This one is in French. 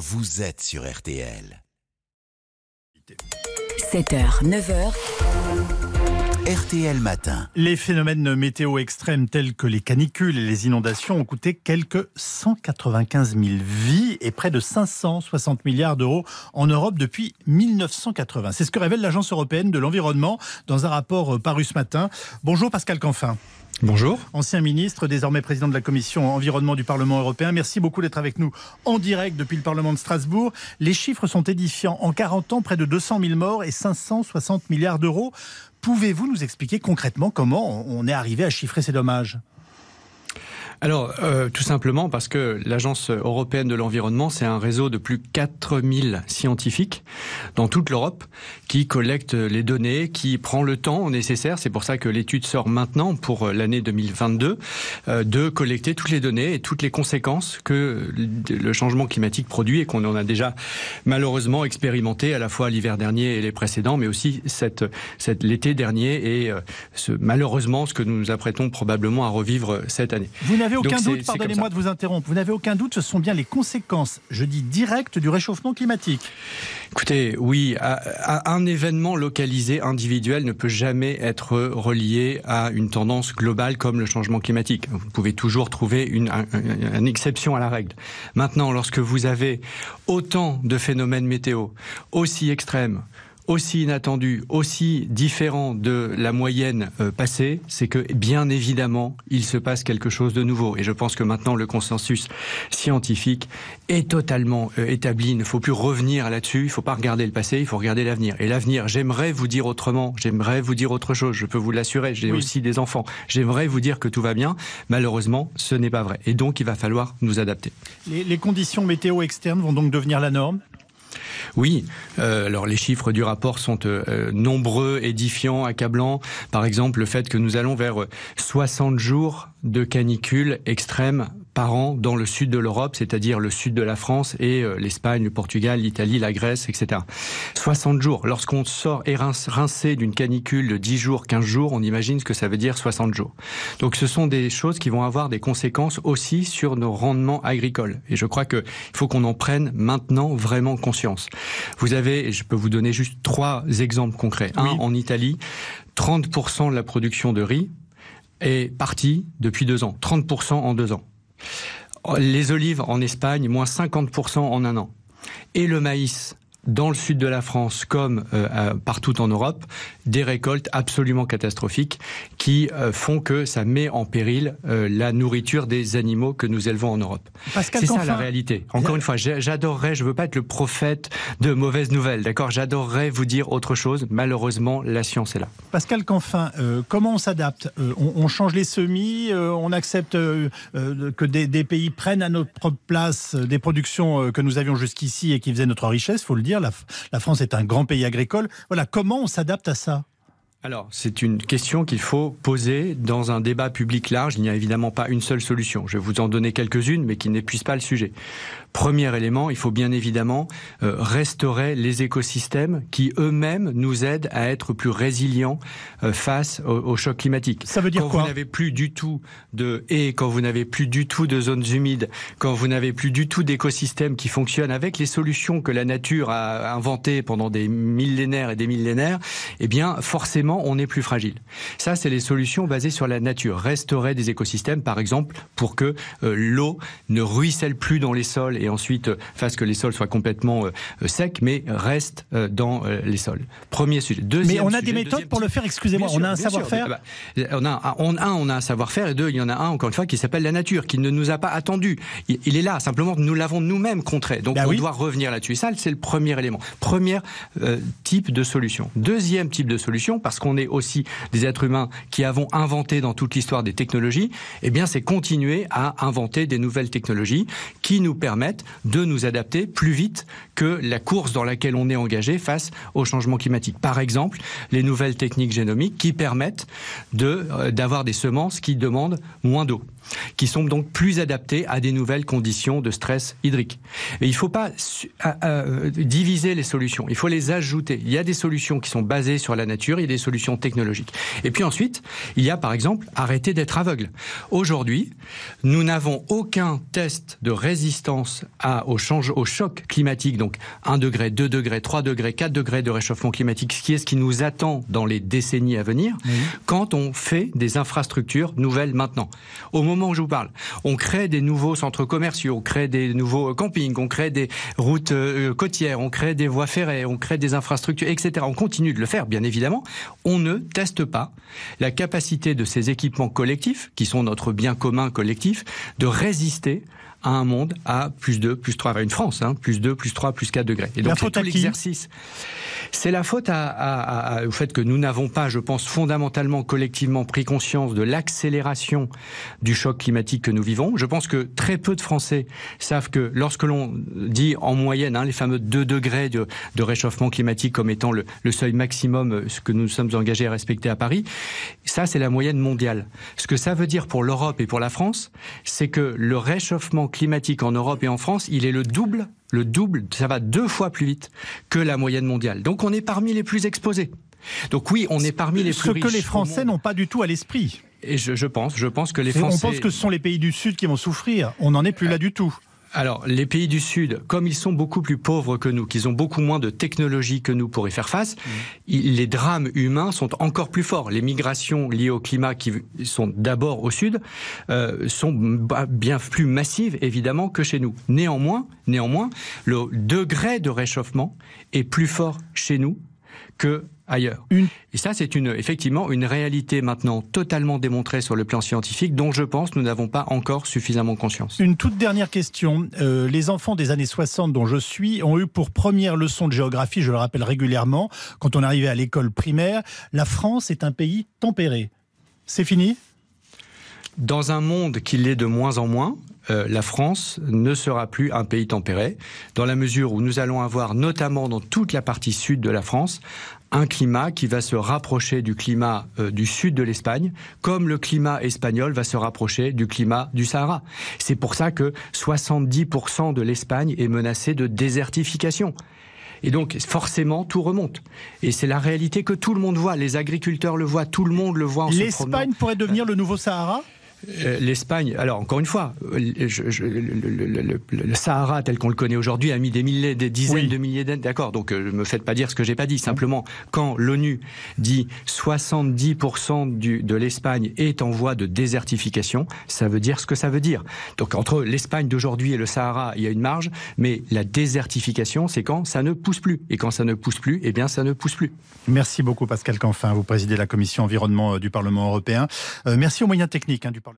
vous êtes sur RTL. 7h, 9h. RTL Matin. Les phénomènes météo extrêmes tels que les canicules et les inondations ont coûté quelques 195 000 vies et près de 560 milliards d'euros en Europe depuis 1980. C'est ce que révèle l'Agence européenne de l'environnement dans un rapport paru ce matin. Bonjour Pascal Canfin. Bonjour. Ancien ministre, désormais président de la commission environnement du Parlement européen. Merci beaucoup d'être avec nous en direct depuis le Parlement de Strasbourg. Les chiffres sont édifiants. En 40 ans, près de 200 000 morts et 560 milliards d'euros. Pouvez-vous nous expliquer concrètement comment on est arrivé à chiffrer ces dommages? Alors, euh, tout simplement parce que l'Agence européenne de l'environnement, c'est un réseau de plus de 4000 scientifiques dans toute l'Europe qui collectent les données, qui prend le temps nécessaire. C'est pour ça que l'étude sort maintenant pour l'année 2022 euh, de collecter toutes les données et toutes les conséquences que le changement climatique produit et qu'on en a déjà malheureusement expérimenté à la fois l'hiver dernier et les précédents, mais aussi cette, cette l'été dernier et euh, ce, malheureusement ce que nous nous apprêtons probablement à revivre cette année n'avez aucun doute, pardonnez-moi de vous interrompre, vous n'avez aucun doute, ce sont bien les conséquences, je dis directes, du réchauffement climatique. Écoutez, oui, un événement localisé, individuel, ne peut jamais être relié à une tendance globale comme le changement climatique. Vous pouvez toujours trouver une, une exception à la règle. Maintenant, lorsque vous avez autant de phénomènes météo aussi extrêmes, aussi inattendu, aussi différent de la moyenne euh, passée, c'est que bien évidemment, il se passe quelque chose de nouveau. Et je pense que maintenant, le consensus scientifique est totalement euh, établi. Il ne faut plus revenir là-dessus. Il ne faut pas regarder le passé, il faut regarder l'avenir. Et l'avenir, j'aimerais vous dire autrement. J'aimerais vous dire autre chose. Je peux vous l'assurer. J'ai aussi des enfants. J'aimerais vous dire que tout va bien. Malheureusement, ce n'est pas vrai. Et donc, il va falloir nous adapter. les conditions météo externes vont donc devenir la norme? Oui, euh, alors les chiffres du rapport sont euh, nombreux, édifiants, accablants. Par exemple, le fait que nous allons vers 60 jours de canicule extrême par an dans le sud de l'Europe, c'est-à-dire le sud de la France et euh, l'Espagne, le Portugal, l'Italie, la Grèce, etc. 60 jours. Lorsqu'on sort et rincé d'une canicule de 10 jours, 15 jours, on imagine ce que ça veut dire 60 jours. Donc ce sont des choses qui vont avoir des conséquences aussi sur nos rendements agricoles. Et je crois qu'il faut qu'on en prenne maintenant vraiment conscience. Vous avez, et je peux vous donner juste trois exemples concrets. Un, en Italie, 30% de la production de riz est partie depuis deux ans. 30% en deux ans. Les olives en Espagne, moins 50% en un an. Et le maïs, dans le sud de la France comme euh, partout en Europe, des récoltes absolument catastrophiques qui euh, font que ça met en péril euh, la nourriture des animaux que nous élevons en Europe. C'est ça la réalité. Encore une fois, j'adorerais, je veux pas être le prophète de mauvaises nouvelles, d'accord? J'adorerais vous dire autre chose. Malheureusement, la science est là. Pascal Canfin, comment on s'adapte? On, change les semis, on accepte que des, des, pays prennent à notre place des productions que nous avions jusqu'ici et qui faisaient notre richesse, faut le dire la, France est un grand pays agricole. Voilà, comment on s'adapte à ça? Alors, c'est une question qu'il faut poser dans un débat public large. Il n'y a évidemment pas une seule solution. Je vais vous en donner quelques-unes, mais qui n'épuisent pas le sujet. Premier élément, il faut bien évidemment euh, restaurer les écosystèmes qui eux-mêmes nous aident à être plus résilients euh, face au, choc climatique. Ça veut dire quand quoi? vous n'avez plus du tout de haies, quand vous n'avez plus du tout de zones humides, quand vous n'avez plus du tout d'écosystèmes qui fonctionnent avec les solutions que la nature a inventées pendant des millénaires et des millénaires, eh bien forcément on est plus fragile. Ça, c'est les solutions basées sur la nature. Restaurer des écosystèmes, par exemple, pour que euh, l'eau ne ruisselle plus dans les sols et ensuite euh, fasse que les sols soient complètement euh, secs, mais restent dans les sols. Premier sujet. Deuxième mais on a des méthodes pour le faire, excusez-moi, on a un savoir-faire on a, un, on a un savoir-faire, et deux, il y en a un, encore une fois, qui s'appelle la nature, qui ne nous a pas attendu. Il, est là, simplement, nous l'avons nous-mêmes contré. Donc bah on doit revenir là-dessus. Ça, c'est le premier élément. Premier type de solution. Deuxième type de solution, parce qu'on est aussi des êtres humains qui avons inventé dans toute l'histoire des technologies, eh bien, c'est continuer à inventer des nouvelles technologies qui nous permettent de nous adapter plus vite que la course dans laquelle on est engagé face au changement climatique. Par exemple, les nouvelles techniques génomiques qui permettent euh, d'avoir des semences qui demandent moins d'eau. Qui sont donc plus adaptés à des nouvelles conditions de stress hydrique. Et il ne faut pas diviser les solutions, il faut les ajouter. Il y a des solutions qui sont basées sur la nature, il y a des solutions technologiques. Et puis ensuite, il y a par exemple arrêter d'être aveugle. Aujourd'hui, nous n'avons aucun test de résistance à, au, change, au choc climatique, donc 1 degré, 2 degrés, 3 degrés, 4 degrés de réchauffement climatique, ce qui est ce qui nous attend dans les décennies à venir, quand on fait des infrastructures nouvelles maintenant. Au moment où je vous parle, on crée des nouveaux centres commerciaux, on crée des nouveaux campings, on crée des routes euh, côtières, on crée des voies ferrées, on crée des infrastructures, etc. On continue de le faire, bien évidemment. On ne teste pas la capacité de ces équipements collectifs, qui sont notre bien commun collectif, de résister à un monde à plus 2, plus 3, une France, hein, plus 2, plus 3, plus 4 degrés. Et donc, c'est tout l'exercice. C'est la faute à, à, à, au fait que nous n'avons pas, je pense, fondamentalement, collectivement pris conscience de l'accélération du choc climatique que nous vivons. Je pense que très peu de Français savent que lorsque l'on dit en moyenne hein, les fameux 2 degrés de, de, réchauffement climatique comme étant le, le seuil maximum, euh, ce que nous sommes engagés à respecter à Paris, ça c'est la moyenne mondiale. Ce que ça veut dire pour l'Europe et pour la France, c'est que le réchauffement climatique en Europe et en France, il est le double, le double, ça va deux fois plus vite que la moyenne mondiale. Donc on est parmi les plus exposés. Donc oui, on est parmi les plus Ce que les Français n'ont pas du tout à l'esprit. Et je, je, pense, je pense que les Français. On pense que ce sont les pays du Sud qui vont souffrir. On n'en est plus là du tout. Alors, les pays du Sud, comme ils sont beaucoup plus pauvres que nous, qu'ils ont beaucoup moins de technologie que nous pour y faire face, mmh. les drames humains sont encore plus forts. Les migrations liées au climat, qui sont d'abord au Sud, euh, sont bien plus massives, évidemment, que chez nous. Néanmoins, néanmoins, le degré de réchauffement est plus fort chez nous que ailleurs. Et ça, c'est une, effectivement une réalité maintenant totalement démontrée sur le plan scientifique, dont je pense nous n'avons pas encore suffisamment conscience. Une toute dernière question. Euh, les enfants des années 60 dont je suis ont eu pour première leçon de géographie, je le rappelle régulièrement, quand on arrivait à l'école primaire, la France est un pays tempéré. C'est fini? Dans un monde qui l'est de moins en moins, euh, la France ne sera plus un pays tempéré, dans la mesure où nous allons avoir, notamment dans toute la partie sud de la France, un climat qui va se rapprocher du climat euh, du sud de l'Espagne, comme le climat espagnol va se rapprocher du climat du Sahara. C'est pour ça que 70% de l'Espagne est menacée de désertification. Et donc, forcément, tout remonte. Et c'est la réalité que tout le monde voit. Les agriculteurs le voient, tout le monde le voit en L'Espagne pourrait devenir le nouveau Sahara? L'Espagne, alors encore une fois, euh, je, le, le, Sahara tel qu'on le connaît aujourd'hui a mis des milliers, des dizaines de milliers d'années. D'accord, donc euh, ne me faites pas dire ce que j'ai pas dit. Simplement, quand l'ONU dit 70% du, de l'Espagne est en voie de désertification, ça veut dire ce que ça veut dire. Donc entre l'Espagne d'aujourd'hui et le Sahara, il y a une marge, mais la désertification, c'est quand ça ne pousse plus. Et quand ça ne pousse plus, eh bien ça ne pousse plus. Merci beaucoup Pascal Canfin, vous présidez la commission environnement du Parlement européen. merci aux moyens techniques hein, du Parlement